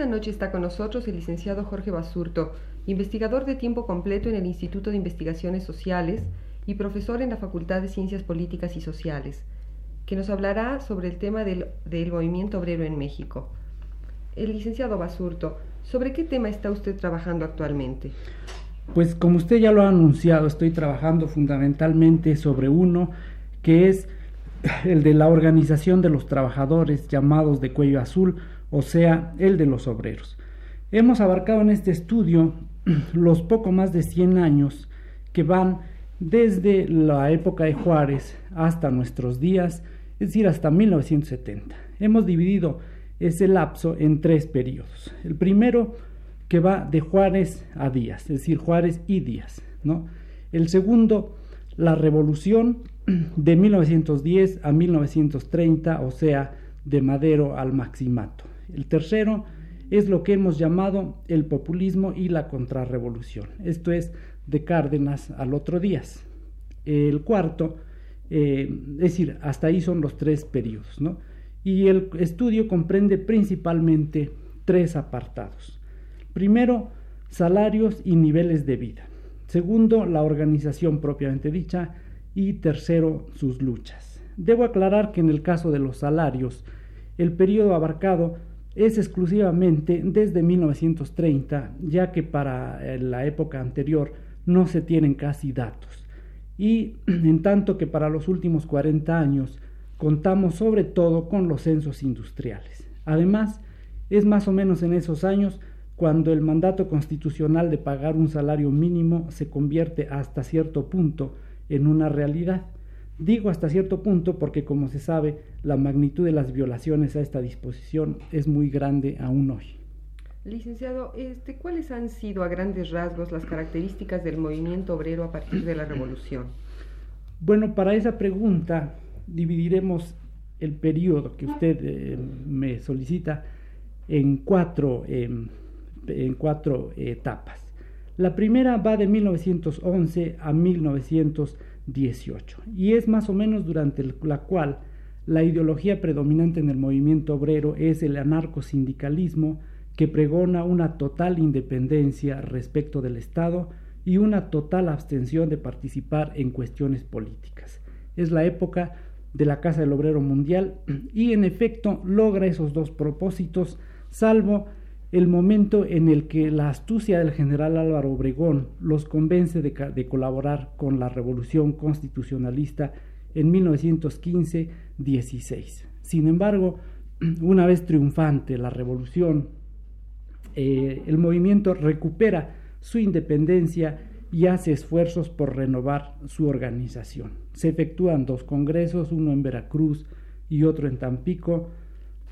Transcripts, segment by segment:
Esta noche está con nosotros el licenciado Jorge Basurto, investigador de tiempo completo en el Instituto de Investigaciones Sociales y profesor en la Facultad de Ciencias Políticas y Sociales, que nos hablará sobre el tema del, del movimiento obrero en México. El licenciado Basurto, ¿sobre qué tema está usted trabajando actualmente? Pues como usted ya lo ha anunciado, estoy trabajando fundamentalmente sobre uno que es el de la organización de los trabajadores llamados de cuello azul, o sea, el de los obreros. Hemos abarcado en este estudio los poco más de 100 años que van desde la época de Juárez hasta nuestros días, es decir, hasta 1970. Hemos dividido ese lapso en tres periodos. El primero que va de Juárez a Díaz, es decir, Juárez y Díaz, ¿no? El segundo, la revolución de 1910 a 1930, o sea, de Madero al Maximato. El tercero es lo que hemos llamado el populismo y la contrarrevolución. Esto es de Cárdenas al otro Díaz. El cuarto, eh, es decir, hasta ahí son los tres periodos, ¿no? Y el estudio comprende principalmente tres apartados. Primero, salarios y niveles de vida. Segundo, la organización propiamente dicha. Y tercero, sus luchas. Debo aclarar que en el caso de los salarios, el periodo abarcado es exclusivamente desde 1930, ya que para eh, la época anterior no se tienen casi datos. Y en tanto que para los últimos 40 años contamos sobre todo con los censos industriales. Además, es más o menos en esos años cuando el mandato constitucional de pagar un salario mínimo se convierte hasta cierto punto en una realidad. Digo hasta cierto punto porque, como se sabe, la magnitud de las violaciones a esta disposición es muy grande aún hoy. Licenciado, este, ¿cuáles han sido a grandes rasgos las características del movimiento obrero a partir de la revolución? Bueno, para esa pregunta dividiremos el periodo que usted eh, me solicita en cuatro, eh, en cuatro etapas. La primera va de 1911 a 1918 y es más o menos durante la cual la ideología predominante en el movimiento obrero es el anarcosindicalismo que pregona una total independencia respecto del Estado y una total abstención de participar en cuestiones políticas. Es la época de la Casa del Obrero Mundial y en efecto logra esos dos propósitos, salvo el momento en el que la astucia del general Álvaro Obregón los convence de, colaborar con la revolución constitucionalista en 1915-16. Sin embargo, una vez triunfante la revolución, eh, el movimiento recupera su independencia y hace esfuerzos por renovar su organización. Se efectúan dos congresos, uno en Veracruz y otro en Tampico,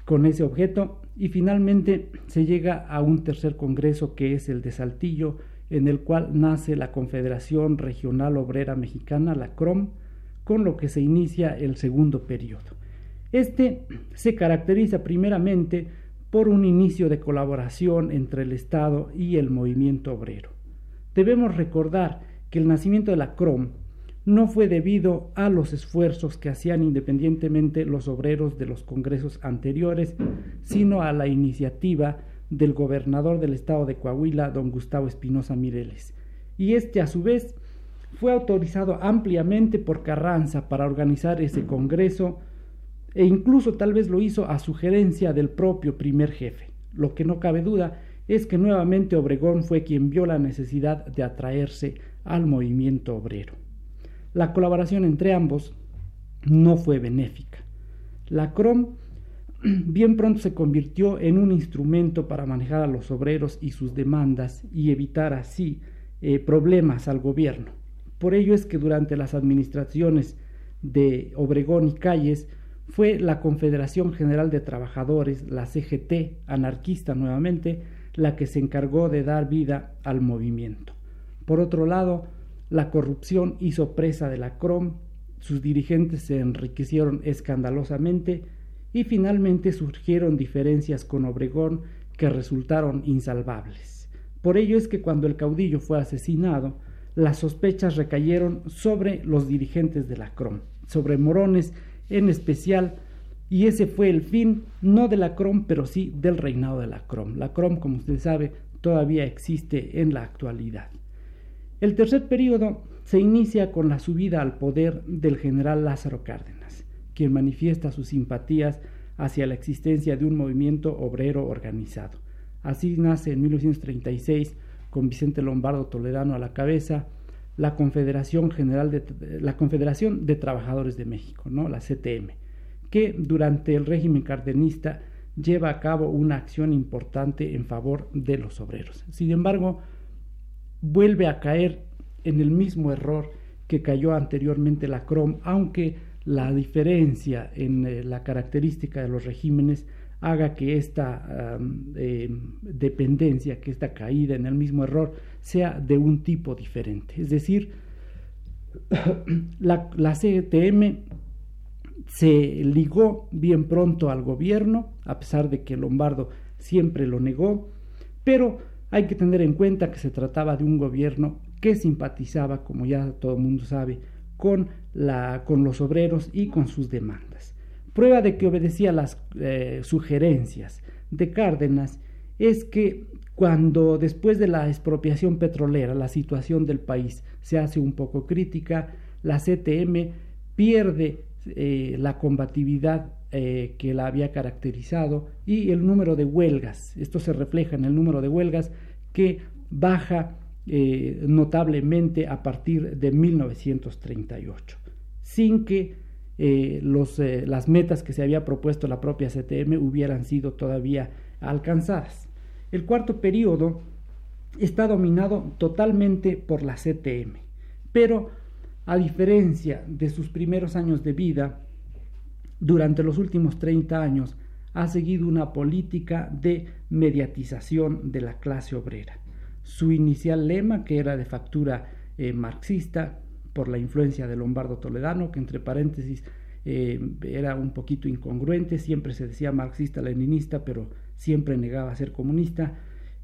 con ese objeto, y finalmente se llega a un tercer congreso que es el de Saltillo, en el cual nace la Confederación Regional Obrera Mexicana, la CROM, con lo que se inicia el segundo periodo. Este se caracteriza primeramente por un inicio de colaboración entre el Estado y el movimiento obrero. Debemos recordar que el nacimiento de la CROM no fue debido a los esfuerzos que hacían independientemente los obreros de los congresos anteriores, sino a la iniciativa del gobernador del estado de Coahuila, don Gustavo Espinosa Mireles. Y este, a su vez, fue autorizado ampliamente por Carranza para organizar ese Congreso e incluso tal vez lo hizo a sugerencia del propio primer jefe. Lo que no cabe duda es que nuevamente Obregón fue quien vio la necesidad de atraerse al movimiento obrero. La colaboración entre ambos no fue benéfica. La CROM bien pronto se convirtió en un instrumento para manejar a los obreros y sus demandas y evitar así eh, problemas al gobierno. Por ello es que durante las administraciones de Obregón y Calles fue la Confederación General de Trabajadores, la CGT, anarquista nuevamente, la que se encargó de dar vida al movimiento. Por otro lado, la corrupción hizo presa de la CROM, sus dirigentes se enriquecieron escandalosamente y finalmente surgieron diferencias con Obregón que resultaron insalvables. Por ello es que cuando el caudillo fue asesinado, las sospechas recayeron sobre los dirigentes de la CROM, sobre Morones en especial, y ese fue el fin no de la CROM, pero sí del reinado de la CROM. La CROM, como usted sabe, todavía existe en la actualidad. El tercer periodo se inicia con la subida al poder del general Lázaro Cárdenas, quien manifiesta sus simpatías hacia la existencia de un movimiento obrero organizado. Así nace en 1936, con Vicente Lombardo Toledano a la cabeza, la Confederación General de la Confederación de Trabajadores de México, ¿no? la CTM, que durante el régimen cardenista lleva a cabo una acción importante en favor de los obreros. Sin embargo, vuelve a caer en el mismo error que cayó anteriormente la CROM, aunque la diferencia en eh, la característica de los regímenes haga que esta em, dependencia, que esta caída en el mismo error sea de un tipo diferente. Es decir, la, la CTM se ligó bien pronto al gobierno, a pesar de que Lombardo siempre lo negó, pero hay que tener en cuenta que se trataba de un gobierno que simpatizaba, como ya todo el mundo sabe, con, la, con los obreros y con sus demandas. Prueba de que obedecía las eh, sugerencias de Cárdenas es que cuando después de la expropiación petrolera la situación del país se hace un poco crítica, la CTM pierde eh, la combatividad eh, que la había caracterizado y el número de huelgas. Esto se refleja en el número de huelgas que baja eh, notablemente a partir de 1938, sin que los, las metas que se había propuesto la propia CTM hubieran sido todavía alcanzadas. El cuarto periodo está dominado totalmente por la CTM, pero a diferencia de sus primeros años de vida, durante los últimos 30 años ha seguido una política de mediatización de la clase obrera. Su inicial lema, que era de factura eh, marxista, por la influencia de Lombardo Toledano, que entre paréntesis eh, era un poquito incongruente, siempre se decía marxista-leninista, pero siempre negaba ser comunista,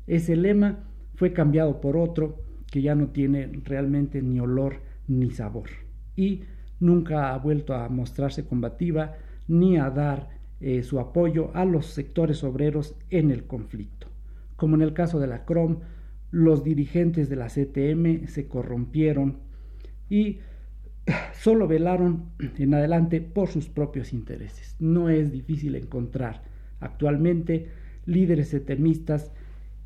ese lema fue cambiado por otro que ya no tiene realmente ni olor ni sabor. Y nunca ha vuelto a mostrarse combativa ni a dar eh, su apoyo a los sectores obreros en el conflicto. Como en el caso de la CROM, los dirigentes de la CTM se corrompieron y solo velaron en adelante por sus propios intereses. No es difícil encontrar actualmente líderes CTMistas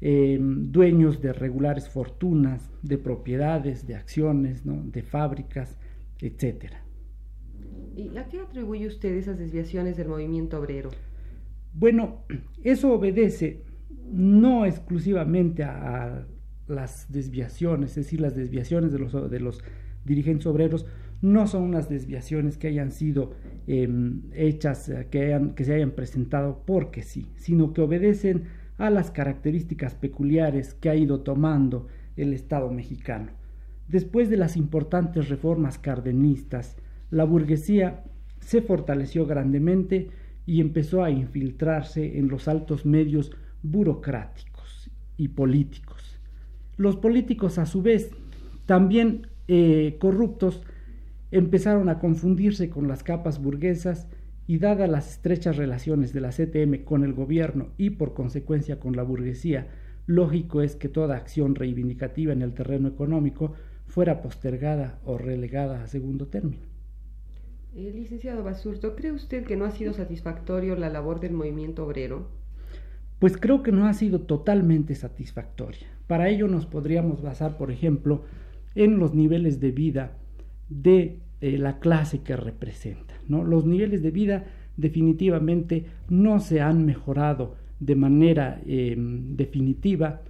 Em, dueños de regulares fortunas, de propiedades, de acciones, de fábricas, etc. ¿Y a qué atribuye usted esas desviaciones del movimiento obrero? Bueno, eso obedece no exclusivamente a, las desviaciones, es decir, las desviaciones de los, dirigentes obreros no son unas desviaciones que hayan sido em, hechas, eh, que, que se hayan presentado porque sí, sino que obedecen a las características peculiares que ha ido tomando el Estado mexicano. Después de las importantes reformas cardenistas, la burguesía se fortaleció grandemente y empezó a infiltrarse en los altos medios burocráticos y políticos. Los políticos, a su vez, también eh, corruptos, empezaron a confundirse con las capas burguesas y dadas las estrechas relaciones de la CTM con el gobierno y por consecuencia con la burguesía, lógico es que toda acción reivindicativa en el terreno económico fuera postergada o relegada a segundo término. Eh, licenciado Basurto, ¿cree usted que no ha sido satisfactorio la labor del movimiento obrero? Pues creo que no ha sido totalmente satisfactoria. Para ello nos podríamos basar, por ejemplo, en los niveles de vida de eh, la clase que representa. ¿no? Los niveles de vida definitivamente no se han mejorado de manera em, definitiva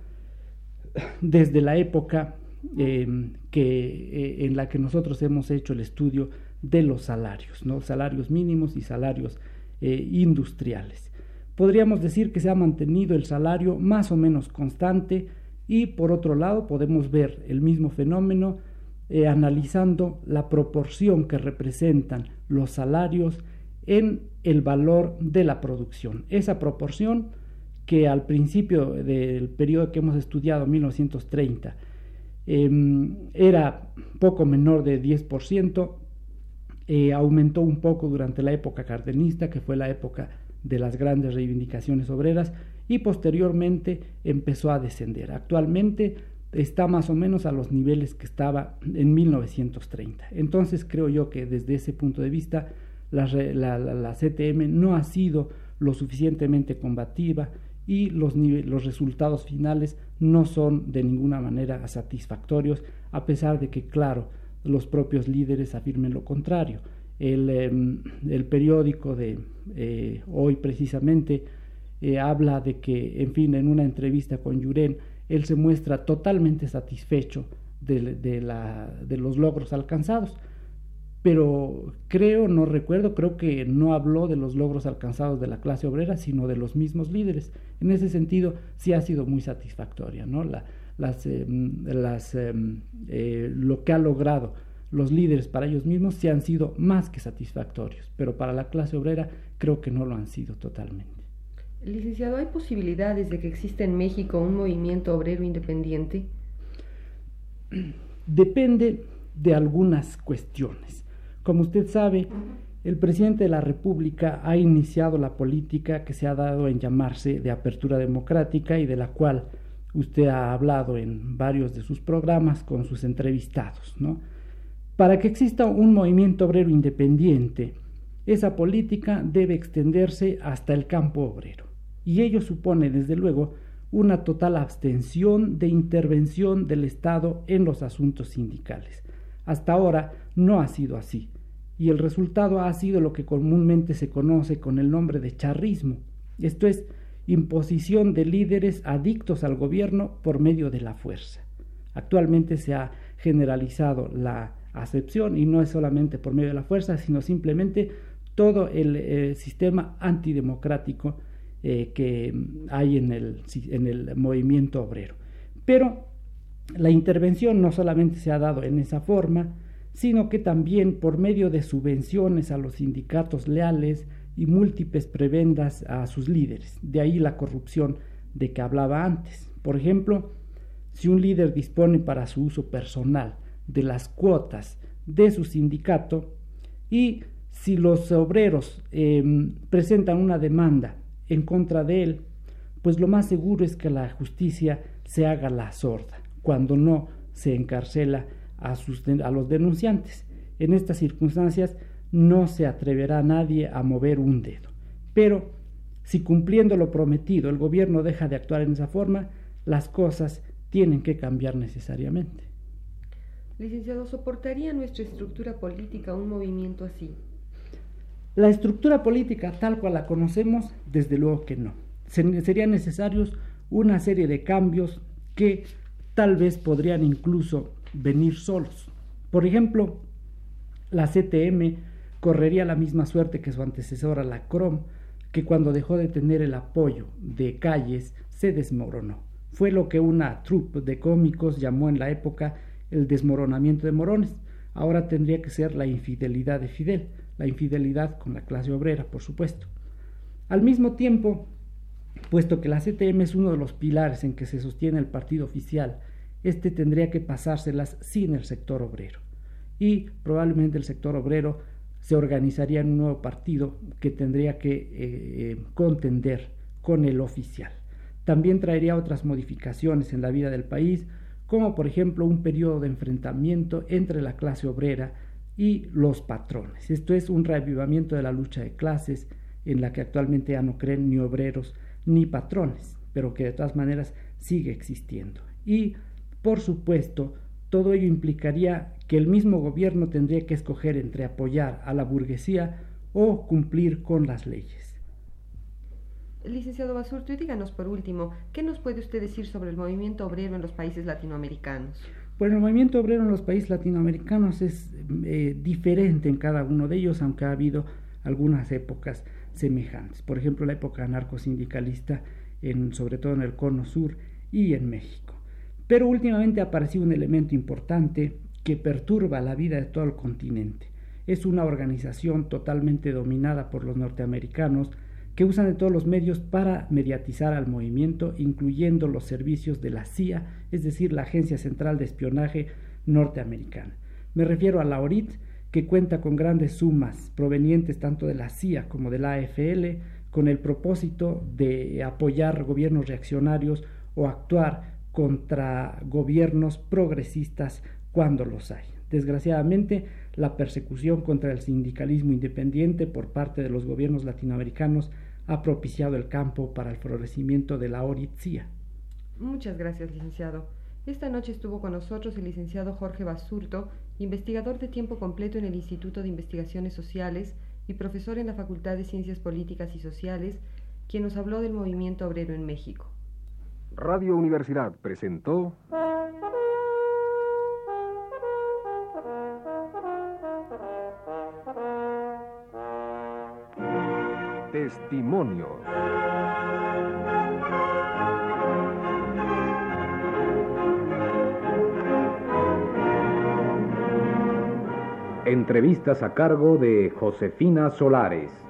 desde la época em, que, eh, en la que nosotros hemos hecho el estudio de los salarios, ¿no? salarios mínimos y salarios eh, industriales. Podríamos decir que se ha mantenido el salario más o menos constante y por otro lado podemos ver el mismo fenómeno eh, analizando la proporción que representan los salarios en el valor de la producción. Esa proporción que al principio del periodo que hemos estudiado, 1930, em, era poco menor de 10%, eh, aumentó un poco durante la época cardenista, que fue la época de las grandes reivindicaciones obreras, y posteriormente empezó a descender. Actualmente está más o menos a los niveles que estaba en 1930. Entonces creo yo que desde ese punto de vista la, la CTM no ha sido lo suficientemente combativa y los, los resultados finales no son de ninguna manera satisfactorios, a pesar de que, claro, los propios líderes afirmen lo contrario. El, em, el periódico de eh, hoy precisamente eh, habla de que, en fin, en una entrevista con Yuren, él se muestra totalmente satisfecho de, de, la, de los logros alcanzados pero creo, no recuerdo, creo que no habló de los logros alcanzados de la clase obrera, sino de los mismos líderes. En ese sentido, sí ha sido muy satisfactoria, ¿no? La, las, em, las, em, eh, lo que ha logrado los líderes para ellos mismos sí han sido más que satisfactorios, pero para la clase obrera creo que no lo han sido totalmente. Licenciado, ¿hay posibilidades de que exista en México un movimiento obrero independiente? Depende de algunas cuestiones. Como usted sabe, el presidente de la República ha iniciado la política que se ha dado en llamarse de apertura democrática y de la cual usted ha hablado en varios de sus programas con sus entrevistados. ¿no? Para que exista un movimiento obrero independiente, esa política debe extenderse hasta el campo obrero. Y ello supone, desde luego, una total abstención de intervención del Estado en los asuntos sindicales. Hasta ahora no ha sido así y el resultado ha sido lo que comúnmente se conoce con el nombre de charrismo, esto es, imposición de líderes adictos al gobierno por medio de la fuerza. Actualmente se ha generalizado la acepción y no es solamente por medio de la fuerza, sino simplemente todo el eh, sistema antidemocrático eh, que hay en el, en el movimiento obrero. Pero la intervención no solamente se ha dado en esa forma, sino que también por medio de subvenciones a los sindicatos leales y múltiples prebendas a sus líderes. De ahí la corrupción de que hablaba antes. Por ejemplo, si un líder dispone para su uso personal de las cuotas de su sindicato y si los obreros em, presentan una demanda en contra de él, pues lo más seguro es que la justicia se haga la sorda, cuando no se encarcela a, sus, a los denunciantes. En estas circunstancias no se atreverá nadie a mover un dedo. Pero si cumpliendo lo prometido el gobierno deja de actuar en esa forma, las cosas tienen que cambiar necesariamente. Licenciado, ¿soportaría nuestra estructura política un movimiento así? La estructura política tal cual la conocemos, desde luego que no. Serían necesarios una serie de cambios que tal vez podrían incluso venir solos. Por ejemplo, la CTM correría la misma suerte que su antecesora, la CROM, que cuando dejó de tener el apoyo de calles se desmoronó. Fue lo que una troupe de cómicos llamó en la época el desmoronamiento de Morones. Ahora tendría que ser la infidelidad de Fidel, la infidelidad con la clase obrera, por supuesto. Al mismo tiempo, puesto que la CTM es uno de los pilares en que se sostiene el partido oficial este tendría que pasárselas sin el sector obrero. Y probablemente el sector obrero se organizaría en un nuevo partido que tendría que eh, eh, contender con el oficial. También traería otras modificaciones en la vida del país, como por ejemplo un periodo de enfrentamiento entre la clase obrera y los patrones. Esto es un reavivamiento de la lucha de clases en la que actualmente ya no creen ni obreros ni patrones, pero que de todas maneras sigue existiendo. Y por supuesto, todo ello implicaría que el mismo gobierno tendría que escoger entre apoyar a la burguesía o cumplir con las leyes. Licenciado Basurto, y díganos por último, ¿qué nos puede usted decir sobre el movimiento obrero en los países latinoamericanos? Bueno, el movimiento obrero en los países latinoamericanos es eh, diferente en cada uno de ellos, aunque ha habido algunas épocas semejantes. Por ejemplo, la época anarcosindicalista, en, sobre todo en el Cono Sur y en México. Pero últimamente ha aparecido un elemento importante que perturba la vida de todo el continente. Es una organización totalmente dominada por los norteamericanos que usan de todos los medios para mediatizar al movimiento, incluyendo los servicios de la CIA, es decir, la Agencia Central de Espionaje norteamericana. Me refiero a la ORIT, que cuenta con grandes sumas provenientes tanto de la CIA como de la AFL, con el propósito de apoyar gobiernos reaccionarios o actuar contra gobiernos progresistas cuando los hay. Desgraciadamente, la persecución contra el sindicalismo independiente por parte de los gobiernos latinoamericanos ha propiciado el campo para el florecimiento de la oritzia. Muchas gracias, licenciado. Esta noche estuvo con nosotros el licenciado Jorge Basurto, investigador de tiempo completo en el Instituto de Investigaciones Sociales y profesor en la Facultad de Ciencias Políticas y Sociales, quien nos habló del movimiento obrero en México. Radio Universidad presentó Testimonio. Entrevistas a cargo de Josefina Solares.